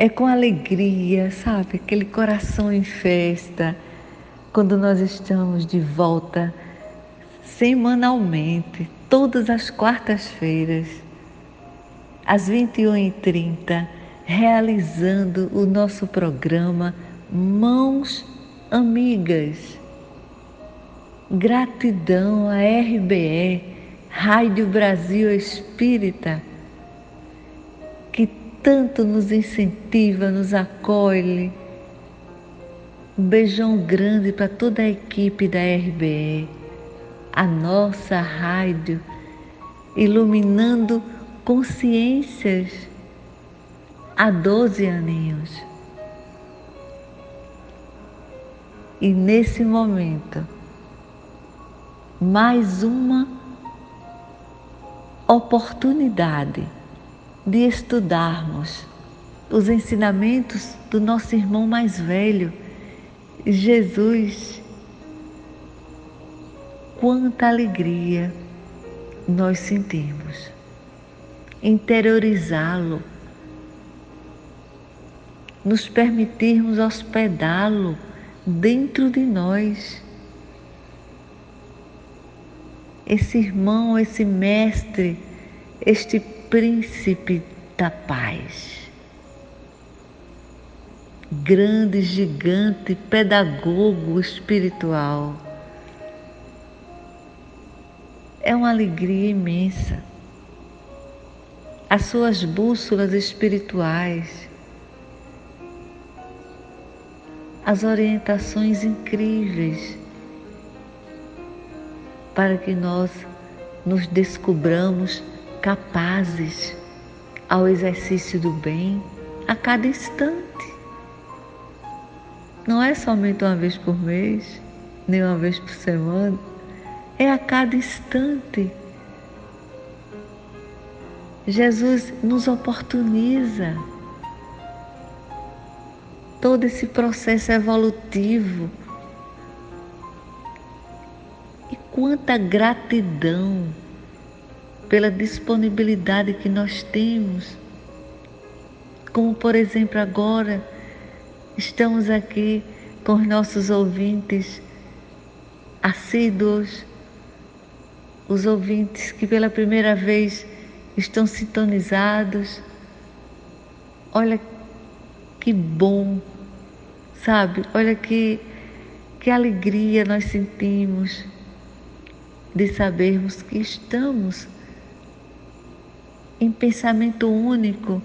É com alegria, sabe? Aquele coração em festa, quando nós estamos de volta semanalmente, todas as quartas-feiras, às 21h30, realizando o nosso programa Mãos Amigas. Gratidão à RBE, Rádio Brasil Espírita, tanto nos incentiva, nos acolhe. Um beijão grande para toda a equipe da RBE, a nossa rádio, iluminando consciências há 12 aninhos. E nesse momento, mais uma oportunidade de estudarmos os ensinamentos do nosso irmão mais velho, Jesus. Quanta alegria nós sentimos interiorizá-lo, nos permitirmos hospedá-lo dentro de nós. Esse irmão, esse mestre, este príncipe da paz. Grande, gigante, pedagogo espiritual. É uma alegria imensa. As suas bússolas espirituais, as orientações incríveis para que nós nos descobramos capazes ao exercício do bem a cada instante. Não é somente uma vez por mês, nem uma vez por semana, é a cada instante. Jesus nos oportuniza todo esse processo evolutivo. E quanta gratidão pela disponibilidade que nós temos. Como, por exemplo, agora estamos aqui com os nossos ouvintes assíduos, os ouvintes que pela primeira vez estão sintonizados. Olha que bom, sabe? Olha que, que alegria nós sentimos de sabermos que estamos em pensamento único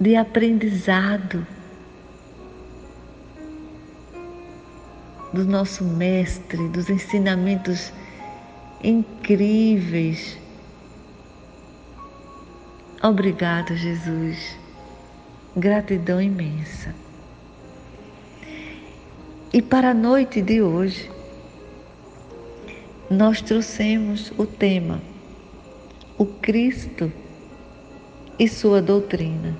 de aprendizado do nosso Mestre, dos ensinamentos incríveis. Obrigado, Jesus. Gratidão imensa. E para a noite de hoje, nós trouxemos o tema O Cristo e sua doutrina.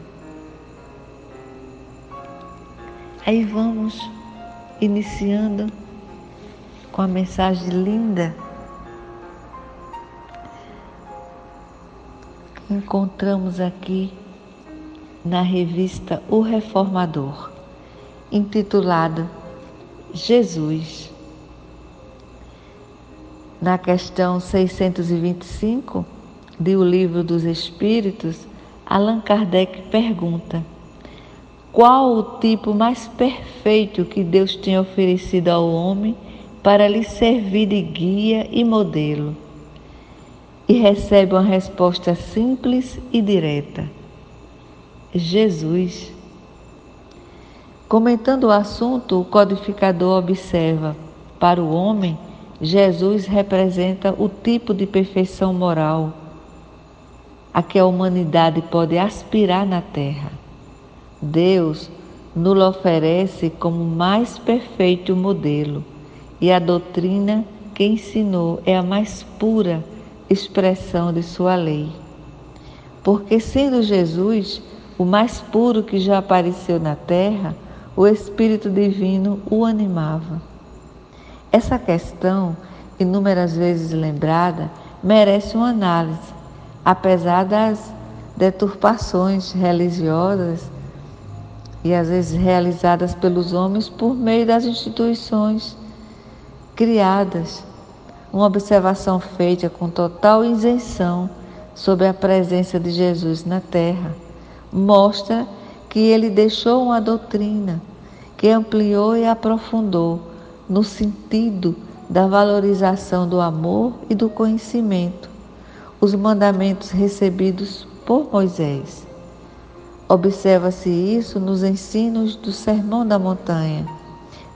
Aí vamos iniciando com a mensagem linda encontramos aqui na revista O Reformador, intitulado Jesus. Na questão 625 de O Livro dos Espíritos, Allan Kardec pergunta: qual o tipo mais perfeito que Deus tem oferecido ao homem para lhe servir de guia e modelo? E recebe uma resposta simples e direta: Jesus. Comentando o assunto, o codificador observa: para o homem, Jesus representa o tipo de perfeição moral a que a humanidade pode aspirar na Terra. Deus nos oferece como mais perfeito modelo e a doutrina que ensinou é a mais pura expressão de sua lei. Porque, sendo Jesus o mais puro que já apareceu na terra, o Espírito Divino o animava. Essa questão, inúmeras vezes lembrada, merece uma análise, apesar das deturpações religiosas e às vezes realizadas pelos homens por meio das instituições criadas. Uma observação feita com total isenção sobre a presença de Jesus na terra mostra que ele deixou uma doutrina que ampliou e aprofundou no sentido da valorização do amor e do conhecimento, os mandamentos recebidos por Moisés. Observa-se isso nos ensinos do Sermão da Montanha,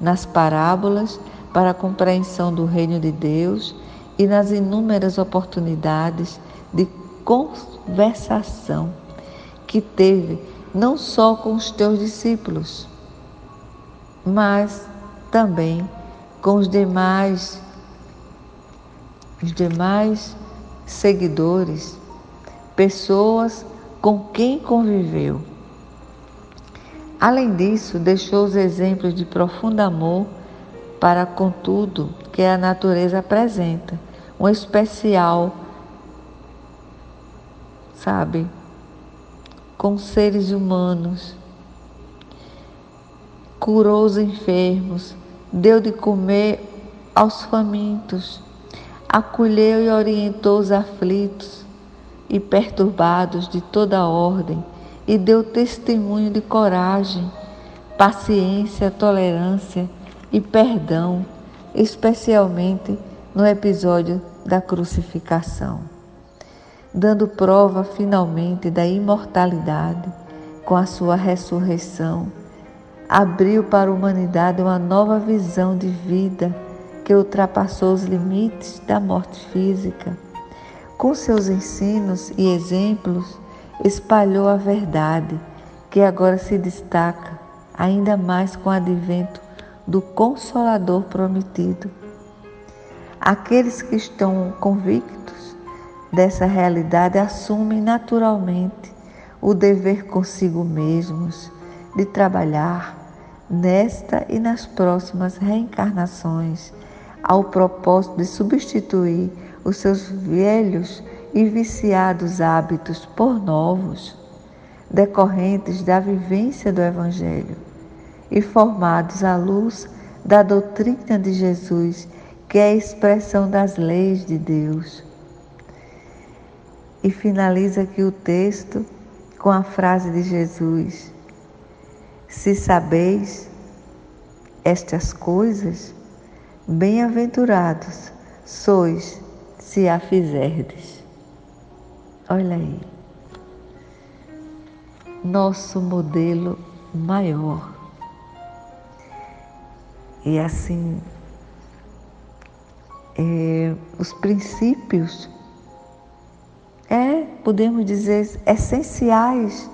nas parábolas para a compreensão do reino de Deus e nas inúmeras oportunidades de conversação que teve não só com os teus discípulos, mas também com os demais os demais seguidores, pessoas com quem conviveu. Além disso, deixou os exemplos de profundo amor para com tudo que a natureza apresenta, um especial, sabe, com seres humanos. Curou os enfermos, deu de comer aos famintos, acolheu e orientou os aflitos e perturbados de toda ordem e deu testemunho de coragem, paciência, tolerância e perdão, especialmente no episódio da crucificação, dando prova finalmente da imortalidade com a sua ressurreição. Abriu para a humanidade uma nova visão de vida que ultrapassou os limites da morte física. Com seus ensinos e exemplos, espalhou a verdade, que agora se destaca ainda mais com o advento do Consolador prometido. Aqueles que estão convictos dessa realidade assumem naturalmente o dever consigo mesmos de trabalhar nesta e nas próximas reencarnações ao propósito de substituir os seus velhos e viciados hábitos por novos, decorrentes da vivência do Evangelho e formados à luz da doutrina de Jesus, que é a expressão das leis de Deus. E finaliza aqui o texto com a frase de Jesus: Se sabeis estas coisas, bem-aventurados sois se a fizerdes. Olha aí, nosso modelo maior e assim, é, os princípios, é, podemos dizer, essenciais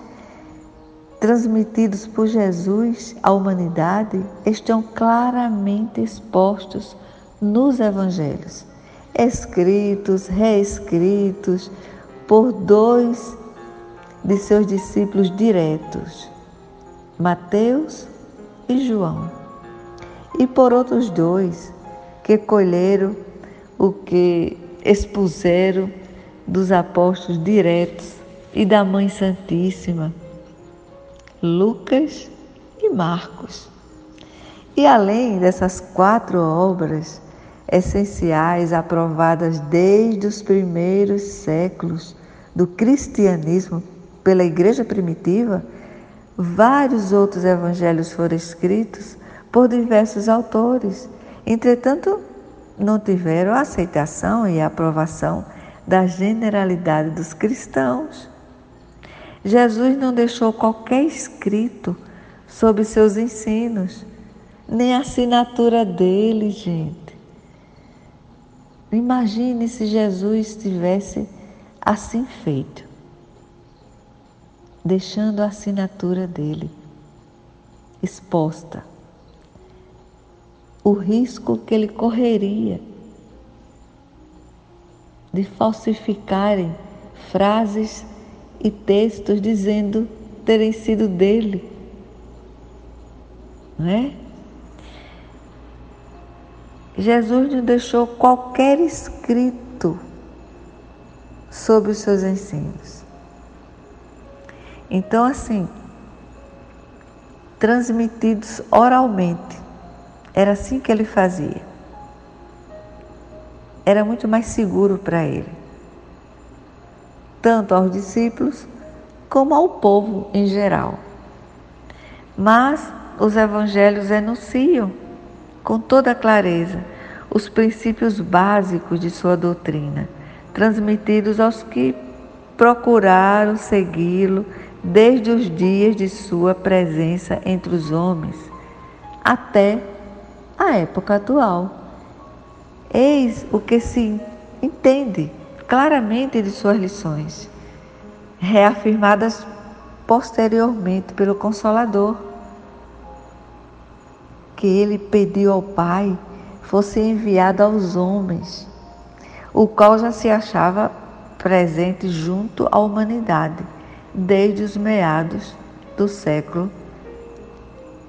transmitidos por Jesus à humanidade estão claramente expostos nos evangelhos, escritos, reescritos por dois de seus discípulos diretos, Mateus e João. E por outros dois que colheram o que expuseram dos apóstolos diretos e da Mãe Santíssima, Lucas e Marcos. E além dessas quatro obras essenciais aprovadas desde os primeiros séculos do cristianismo pela Igreja primitiva, vários outros evangelhos foram escritos por diversos autores. Entretanto, não tiveram aceitação e aprovação da generalidade dos cristãos. Jesus não deixou qualquer escrito sobre seus ensinos, nem a assinatura dele, gente. Imagine se Jesus tivesse assim feito, deixando a assinatura dele exposta, o risco que ele correria de falsificarem frases e textos dizendo terem sido dele. Não é? Jesus não deixou qualquer escrito sobre os seus ensinos. Então, assim, transmitidos oralmente, era assim que ele fazia. Era muito mais seguro para ele, tanto aos discípulos como ao povo em geral. Mas os evangelhos enunciam com toda clareza os princípios básicos de sua doutrina, transmitidos aos que procuraram segui-lo desde os dias de sua presença entre os homens até a época atual. Eis o que se entende claramente de suas lições, reafirmadas posteriormente pelo Consolador que ele pediu ao Pai fosse enviado aos homens, o qual já se achava presente junto à humanidade desde os meados do século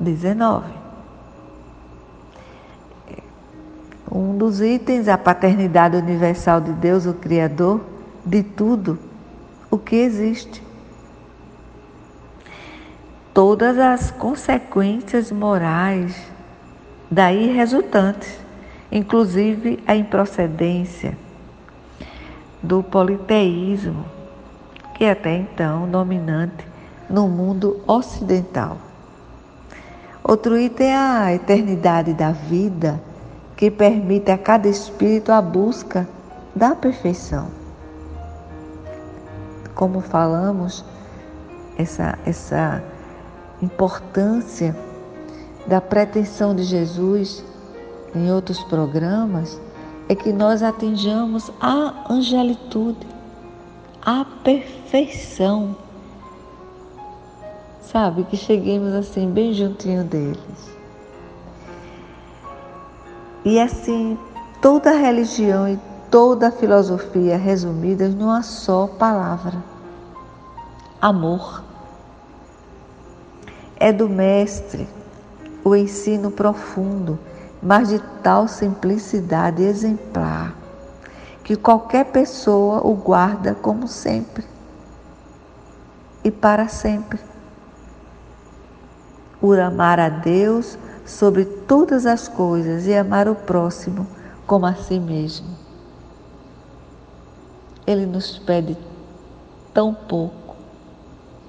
XIX. Um dos itens, a paternidade universal de Deus, o Criador de tudo o que existe. Todas as consequências morais daí resultantes, inclusive a improcedência do politeísmo, que é até então dominante no mundo ocidental. Outro item é a eternidade da vida, que permite a cada espírito a busca da perfeição. Como falamos, essa, essa importância da pretensão de Jesus em outros programas é que nós atinjamos a angelitude, a perfeição. Sabe, que cheguemos assim bem juntinho deles. E assim, toda religião e toda filosofia resumidas numa só palavra: amor. É do Mestre o ensino profundo, mas de tal simplicidade exemplar, que qualquer pessoa o guarda como sempre e para sempre. Por amar a Deus sobre todas as coisas e amar o próximo como a si mesmo. Ele nos pede tão pouco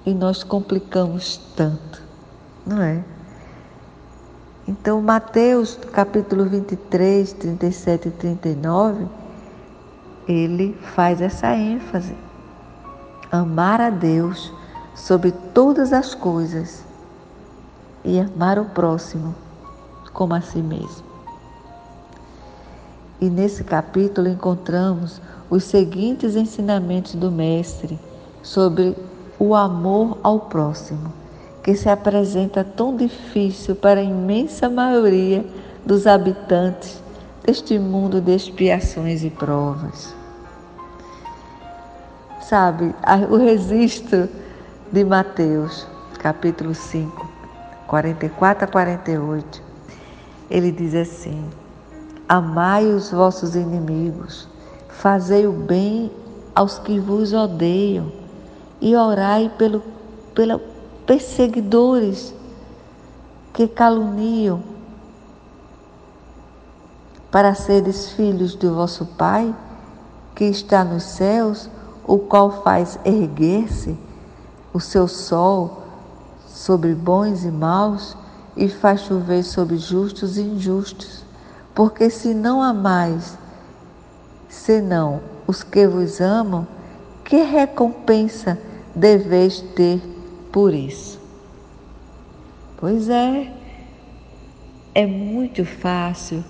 e nós complicamos tanto, não é? Então, Mateus capítulo 23, 37 e 39, ele faz essa ênfase. Amar a Deus sobre todas as coisas e amar o próximo como a si mesmo. E nesse capítulo encontramos os seguintes ensinamentos do Mestre sobre o amor ao próximo que se apresenta tão difícil para a imensa maioria dos habitantes deste mundo de expiações e provas. Sabe, o registro de Mateus, capítulo 5, 44 a 48, ele diz assim: Amai os vossos inimigos, fazei o bem aos que vos odeiam e orai pelo, perseguidores que caluniam, para seres filhos do vosso Pai, que está nos céus, o qual faz erguer-se o seu sol sobre bons e maus e faz chover sobre justos e injustos. Porque se não amais, senão os que vos amam, que recompensa deveis ter por isso. Pois é, é muito fácil,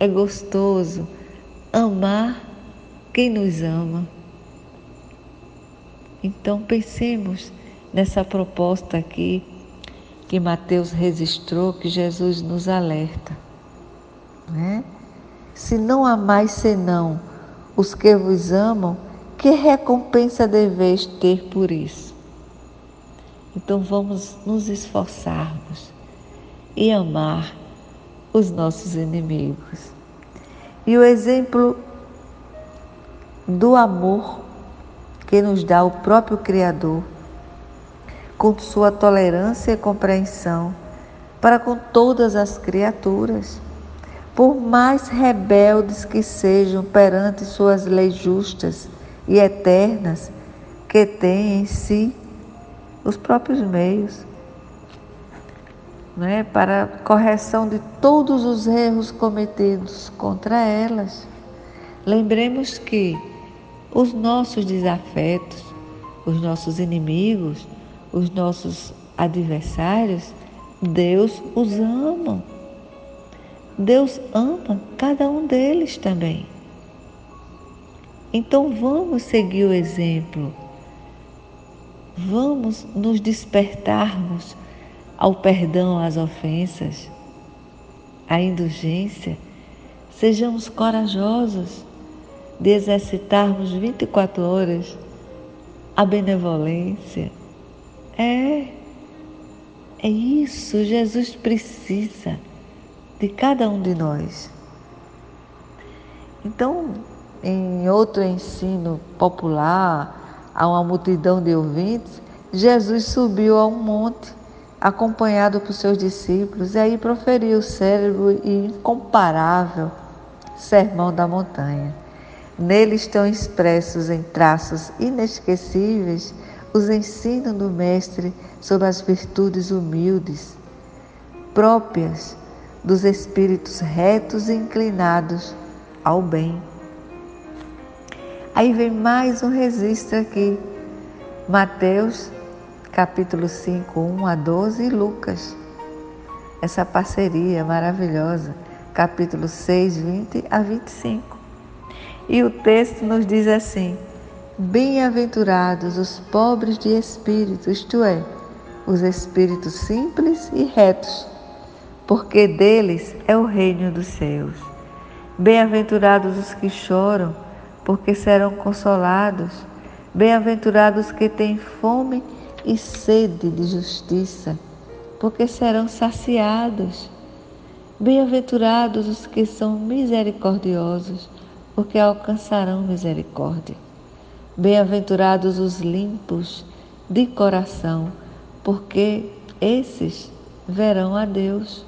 é gostoso amar quem nos ama. Então pensemos nessa proposta aqui que Mateus registrou, que Jesus nos alerta. Né? Se não amais senão os que vos amam, que recompensa deveis ter por isso? Então vamos nos esforçarmos e amar os nossos inimigos. E o exemplo do amor que nos dá o próprio Criador, com sua tolerância e compreensão para com todas as criaturas, por mais rebeldes que sejam perante suas leis justas e eternas, que têm em si os próprios meios né, para correção de todos os erros cometidos contra elas. Lembremos que os nossos desafetos, os nossos inimigos, os nossos adversários, Deus os ama. Deus ama cada um deles também. Então vamos seguir o exemplo. Vamos nos despertarmos ao perdão às ofensas, à indulgência. Sejamos corajosos de exercitarmos 24 horas a benevolência. É, é isso, Jesus precisa de cada um de nós. Então, em outro ensino popular, a uma multidão de ouvintes, Jesus subiu a um monte, acompanhado por seus discípulos, e aí proferiu o cérebro e incomparável sermão da montanha. Nele estão expressos em traços inesquecíveis os ensinos do Mestre sobre as virtudes humildes, próprias dos espíritos retos e inclinados ao bem. Aí vem mais um registro aqui, Mateus capítulo 5, 1 a 12 e Lucas. Essa parceria maravilhosa, capítulo 6, 20 a 25. E o texto nos diz assim: Bem-aventurados os pobres de espírito, isto é, os espíritos simples e retos, porque deles é o reino dos céus. Bem-aventurados os que choram, porque serão consolados. Bem-aventurados que têm fome e sede de justiça, porque serão saciados. Bem-aventurados os que são misericordiosos, porque alcançarão misericórdia. Bem-aventurados os limpos de coração, porque esses verão a Deus.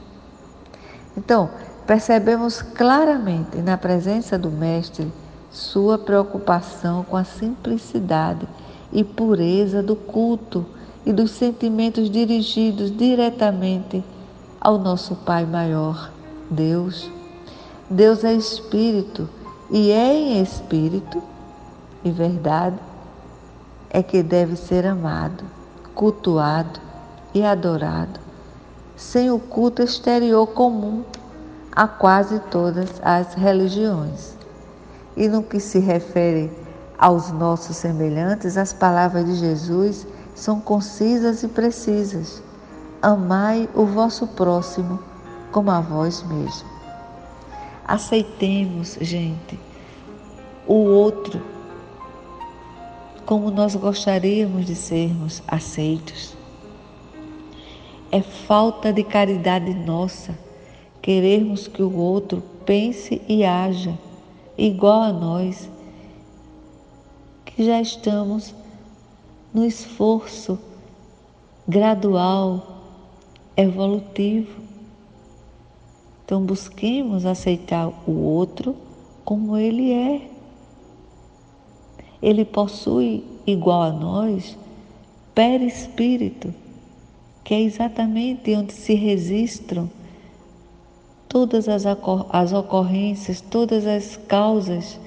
Então, percebemos claramente na presença do Mestre sua preocupação com a simplicidade e pureza do culto e dos sentimentos dirigidos diretamente ao nosso Pai maior, Deus. Deus é Espírito e é em espírito e verdade é que deve ser amado, cultuado e adorado, sem o culto exterior comum a quase todas as religiões. E no que se refere aos nossos semelhantes, as palavras de Jesus são concisas e precisas. Amai o vosso próximo como a vós mesmo. Aceitemos, gente, o outro como nós gostaríamos de sermos aceitos. É falta de caridade nossa querermos que o outro pense e haja igual a nós, que já estamos no esforço gradual, evolutivo então busquemos aceitar o outro como ele é. Ele possui, igual a nós, perispírito, que é exatamente onde se registram todas as, as ocorrências, todas as causas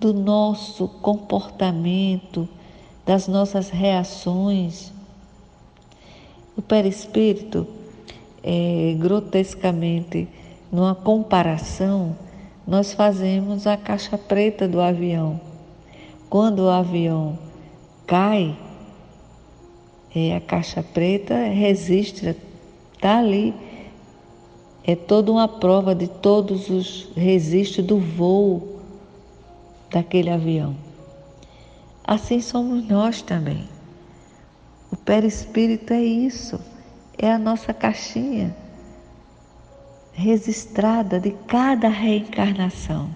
do nosso comportamento, das nossas reações. O perispírito é, grotescamente, numa comparação, nós fazemos a caixa preta do avião. Quando o avião cai, É, a caixa preta registra, está ali. É toda uma prova de todos os registros do voo daquele avião. Assim somos nós também. O perispírito é isso, é a nossa caixinha registrada de cada reencarnação.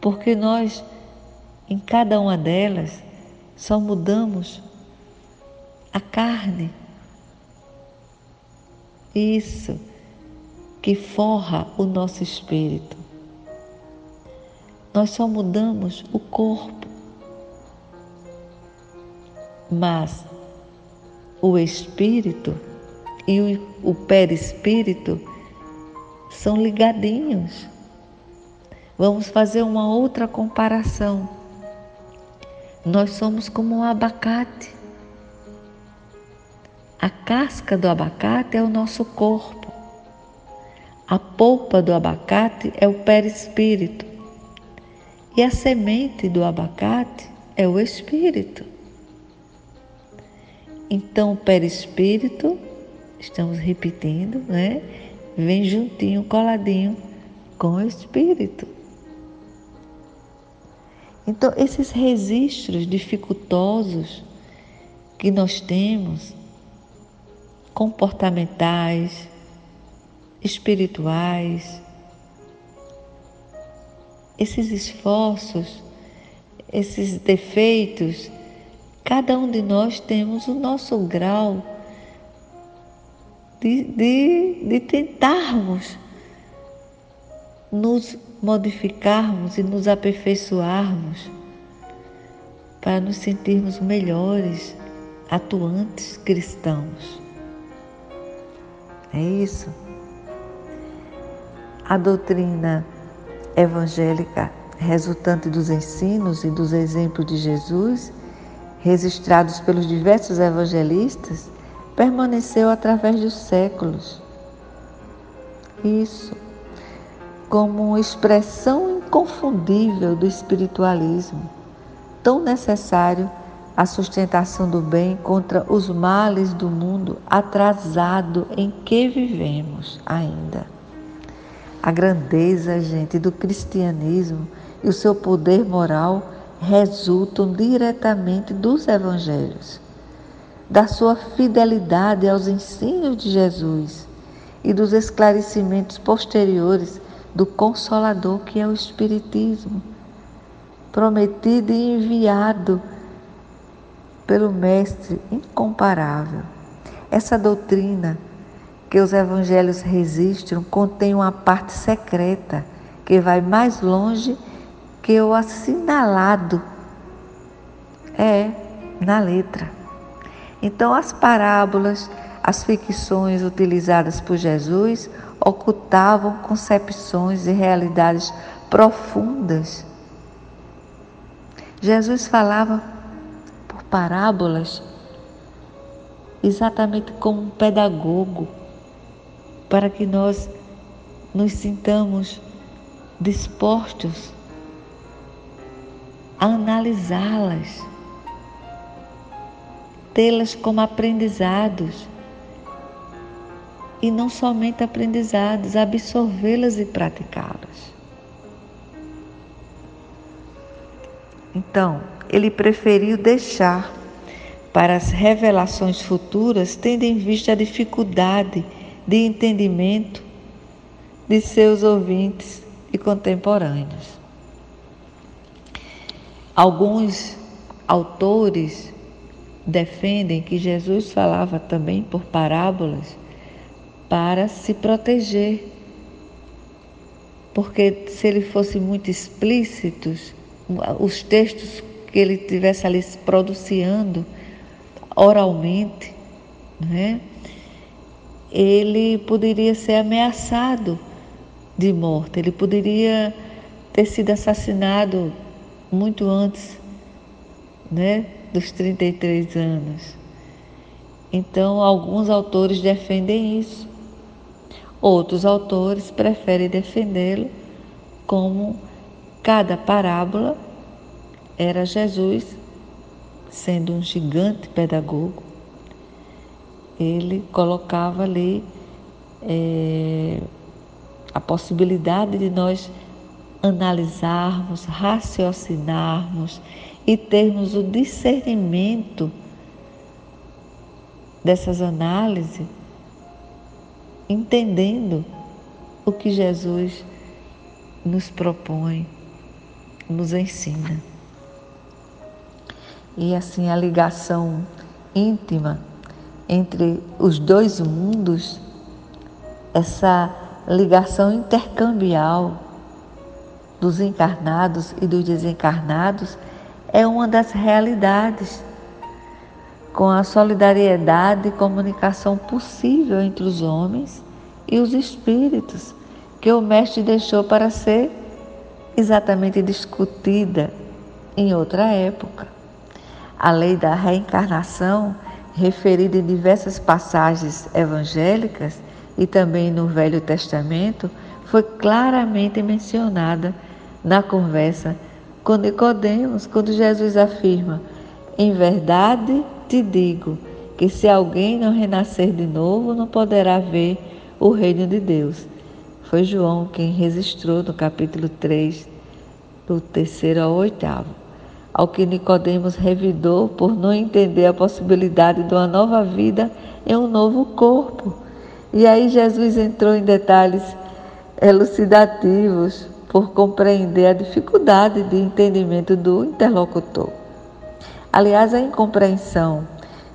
Porque nós, em cada uma delas, só mudamos a carne. Isso que forra o nosso espírito. Nós só mudamos o corpo. Mas o espírito e o, perispírito são ligadinhos. Vamos fazer uma outra comparação. Nós somos como um abacate. A casca do abacate é o nosso corpo. A polpa do abacate é o perispírito. E a semente do abacate é o espírito. Então, o perispírito, estamos repetindo, né? Vem juntinho, coladinho com o espírito. Então, esses registros dificultosos que nós temos, comportamentais, espirituais, esses esforços, esses defeitos, cada um de nós temos o nosso grau de, de, de tentarmos nos modificarmos e nos aperfeiçoarmos para nos sentirmos melhores, atuantes cristãos. É isso. A doutrina evangélica resultante dos ensinos e dos exemplos de Jesus, registrados pelos diversos evangelistas, permaneceu através dos séculos. Isso, como expressão inconfundível do espiritualismo, tão necessário à sustentação do bem contra os males do mundo atrasado em que vivemos ainda. A grandeza, gente, do cristianismo e o seu poder moral resultam diretamente dos evangelhos, da sua fidelidade aos ensinos de Jesus e dos esclarecimentos posteriores do Consolador que é o Espiritismo, prometido e enviado pelo Mestre incomparável. Essa doutrina que os evangelhos registram contém uma parte secreta que vai mais longe que o assinalado é na letra. Então, as parábolas, as ficções utilizadas por Jesus ocultavam concepções e realidades profundas. Jesus falava por parábolas exatamente como um pedagogo para que nós nos sintamos dispostos a analisá-las, tê-las como aprendizados e não somente aprendizados, absorvê-las e praticá-las. Então, ele preferiu deixar para as revelações futuras, tendo em vista a dificuldade de entendimento de seus ouvintes e contemporâneos. Alguns autores defendem que Jesus falava também por parábolas para se proteger. Porque se ele fosse muito explícito, os textos que ele tivesse ali produzindo oralmente, né? ele poderia ser ameaçado de morte, ele poderia ter sido assassinado muito antes né, dos 33 anos. Então, alguns autores defendem isso. Outros autores preferem defendê-lo como cada parábola era Jesus sendo um gigante pedagogo, ele colocava ali é, a possibilidade de nós analisarmos, raciocinarmos e termos o discernimento dessas análises, entendendo o que Jesus nos propõe, nos ensina. E assim a ligação íntima entre os dois mundos, essa ligação intercambial dos encarnados e dos desencarnados é uma das realidades com a solidariedade e comunicação possível entre os homens e os espíritos que o Mestre deixou para ser exatamente discutida em outra época. A lei da reencarnação, referida em diversas passagens evangélicas e também no Velho Testamento, foi claramente mencionada na conversa com Nicodemos, quando Jesus afirma: "Em verdade te digo que se alguém não renascer de novo, não poderá ver o reino de Deus." Foi João quem registrou no capítulo 3, do terceiro ao oitavo. Ao que Nicodemos revidou por não entender a possibilidade de uma nova vida em um novo corpo. E aí Jesus entrou em detalhes elucidativos por compreender a dificuldade de entendimento do interlocutor. Aliás, a incompreensão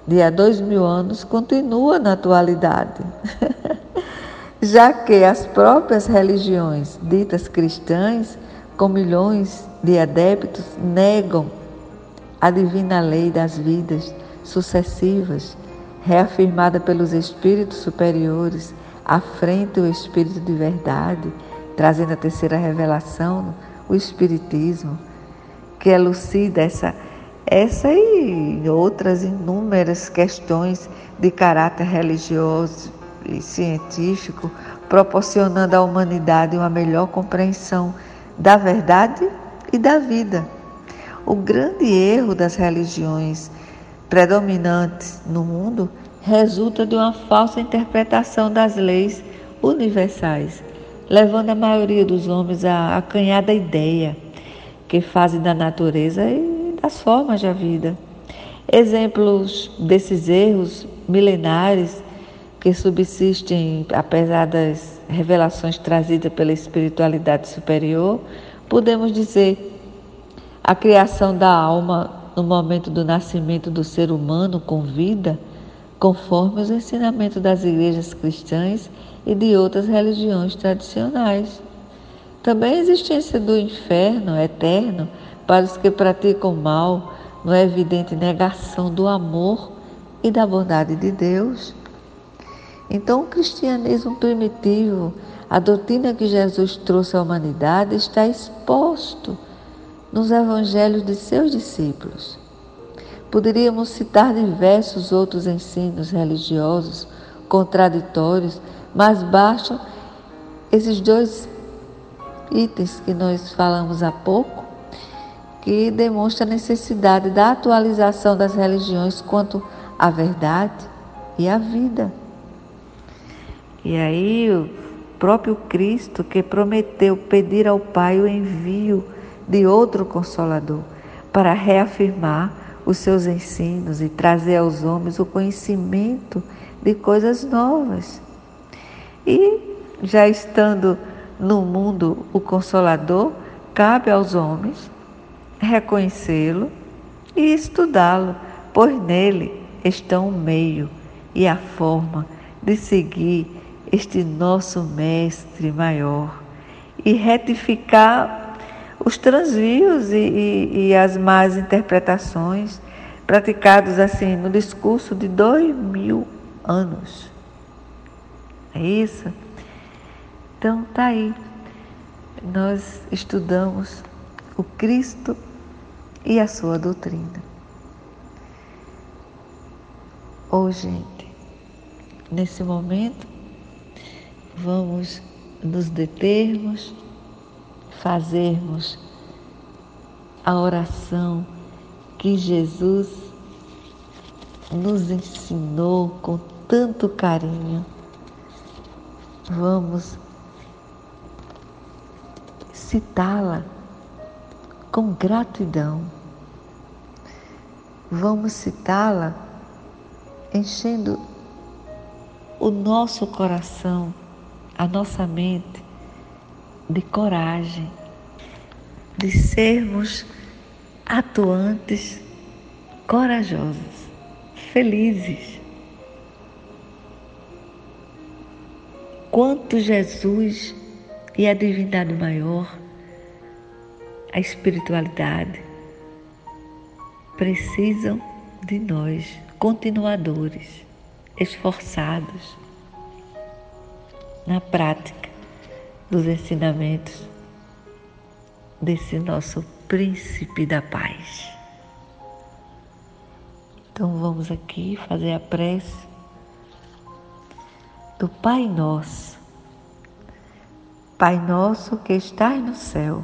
de há dois mil anos continua na atualidade, já que as próprias religiões ditas cristãs, com milhões de adeptos, negam a divina lei das vidas sucessivas, reafirmada pelos espíritos superiores, à frente o espírito de verdade trazendo a terceira revelação, o Espiritismo, que elucida essa, essa e outras inúmeras questões de caráter religioso e científico, proporcionando à humanidade uma melhor compreensão da verdade e da vida. O grande erro das religiões predominantes no mundo resulta de uma falsa interpretação das leis universais levando a maioria dos homens a acanhar da ideia que fazem da natureza e das formas da vida. Exemplos desses erros milenares que subsistem apesar das revelações trazidas pela espiritualidade superior, podemos dizer a criação da alma no momento do nascimento do ser humano com vida, conforme os ensinamentos das igrejas cristãs e de outras religiões tradicionais. Também a existência do inferno eterno para os que praticam mal, não é evidente negação do amor e da bondade de Deus. Então, o cristianismo primitivo, a doutrina que Jesus trouxe à humanidade, está exposto nos evangelhos de seus discípulos. Poderíamos citar diversos outros ensinos religiosos contraditórios mas bastam esses dois itens que nós falamos há pouco, que demonstra a necessidade da atualização das religiões quanto à verdade e à vida. E aí o próprio Cristo que prometeu pedir ao Pai o envio de outro consolador para reafirmar os seus ensinos e trazer aos homens o conhecimento de coisas novas. E, já estando no mundo o Consolador, cabe aos homens reconhecê-lo e estudá-lo, pois nele estão o meio e a forma de seguir este nosso Mestre maior e retificar os transvios e, e, e as más interpretações praticados assim no discurso de dois mil anos. É isso? Então tá aí. Nós estudamos o Cristo e a sua doutrina. Ou oh, gente, nesse momento vamos nos determos, fazermos a oração que Jesus nos ensinou com tanto carinho. Vamos citá-la com gratidão. Vamos citá-la enchendo o nosso coração, a nossa mente de coragem, de sermos atuantes, corajosos, felizes. Quanto Jesus e a divindade maior, a espiritualidade, precisam de nós, continuadores, esforçados na prática dos ensinamentos desse nosso príncipe da paz. Então vamos aqui fazer a prece do Pai Nosso. Pai nosso que estás no céu,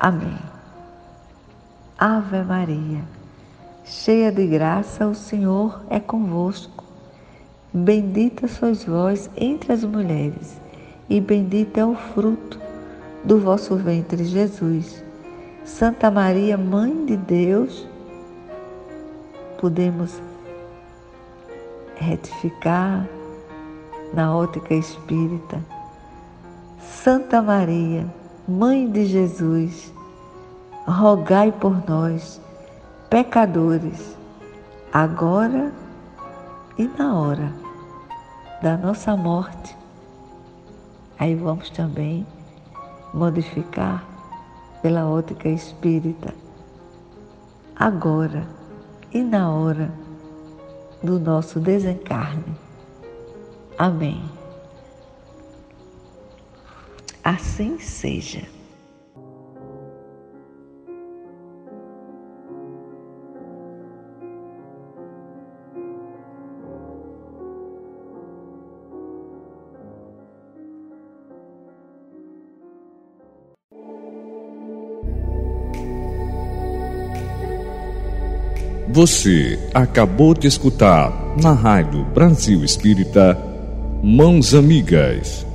Amém. Ave Maria, cheia de graça, o Senhor é convosco. Bendita sois vós entre as mulheres, e bendito é o fruto do vosso ventre, Jesus. Santa Maria, Mãe de Deus, podemos retificar na ótica espírita. Santa Maria, Mãe de Jesus, rogai por nós, pecadores, agora e na hora da nossa morte. Aí vamos também modificar pela ótica espírita, agora e na hora do nosso desencarne. Amém. Assim seja. Você acabou de escutar na Rádio Brasil Espírita Mãos Amigas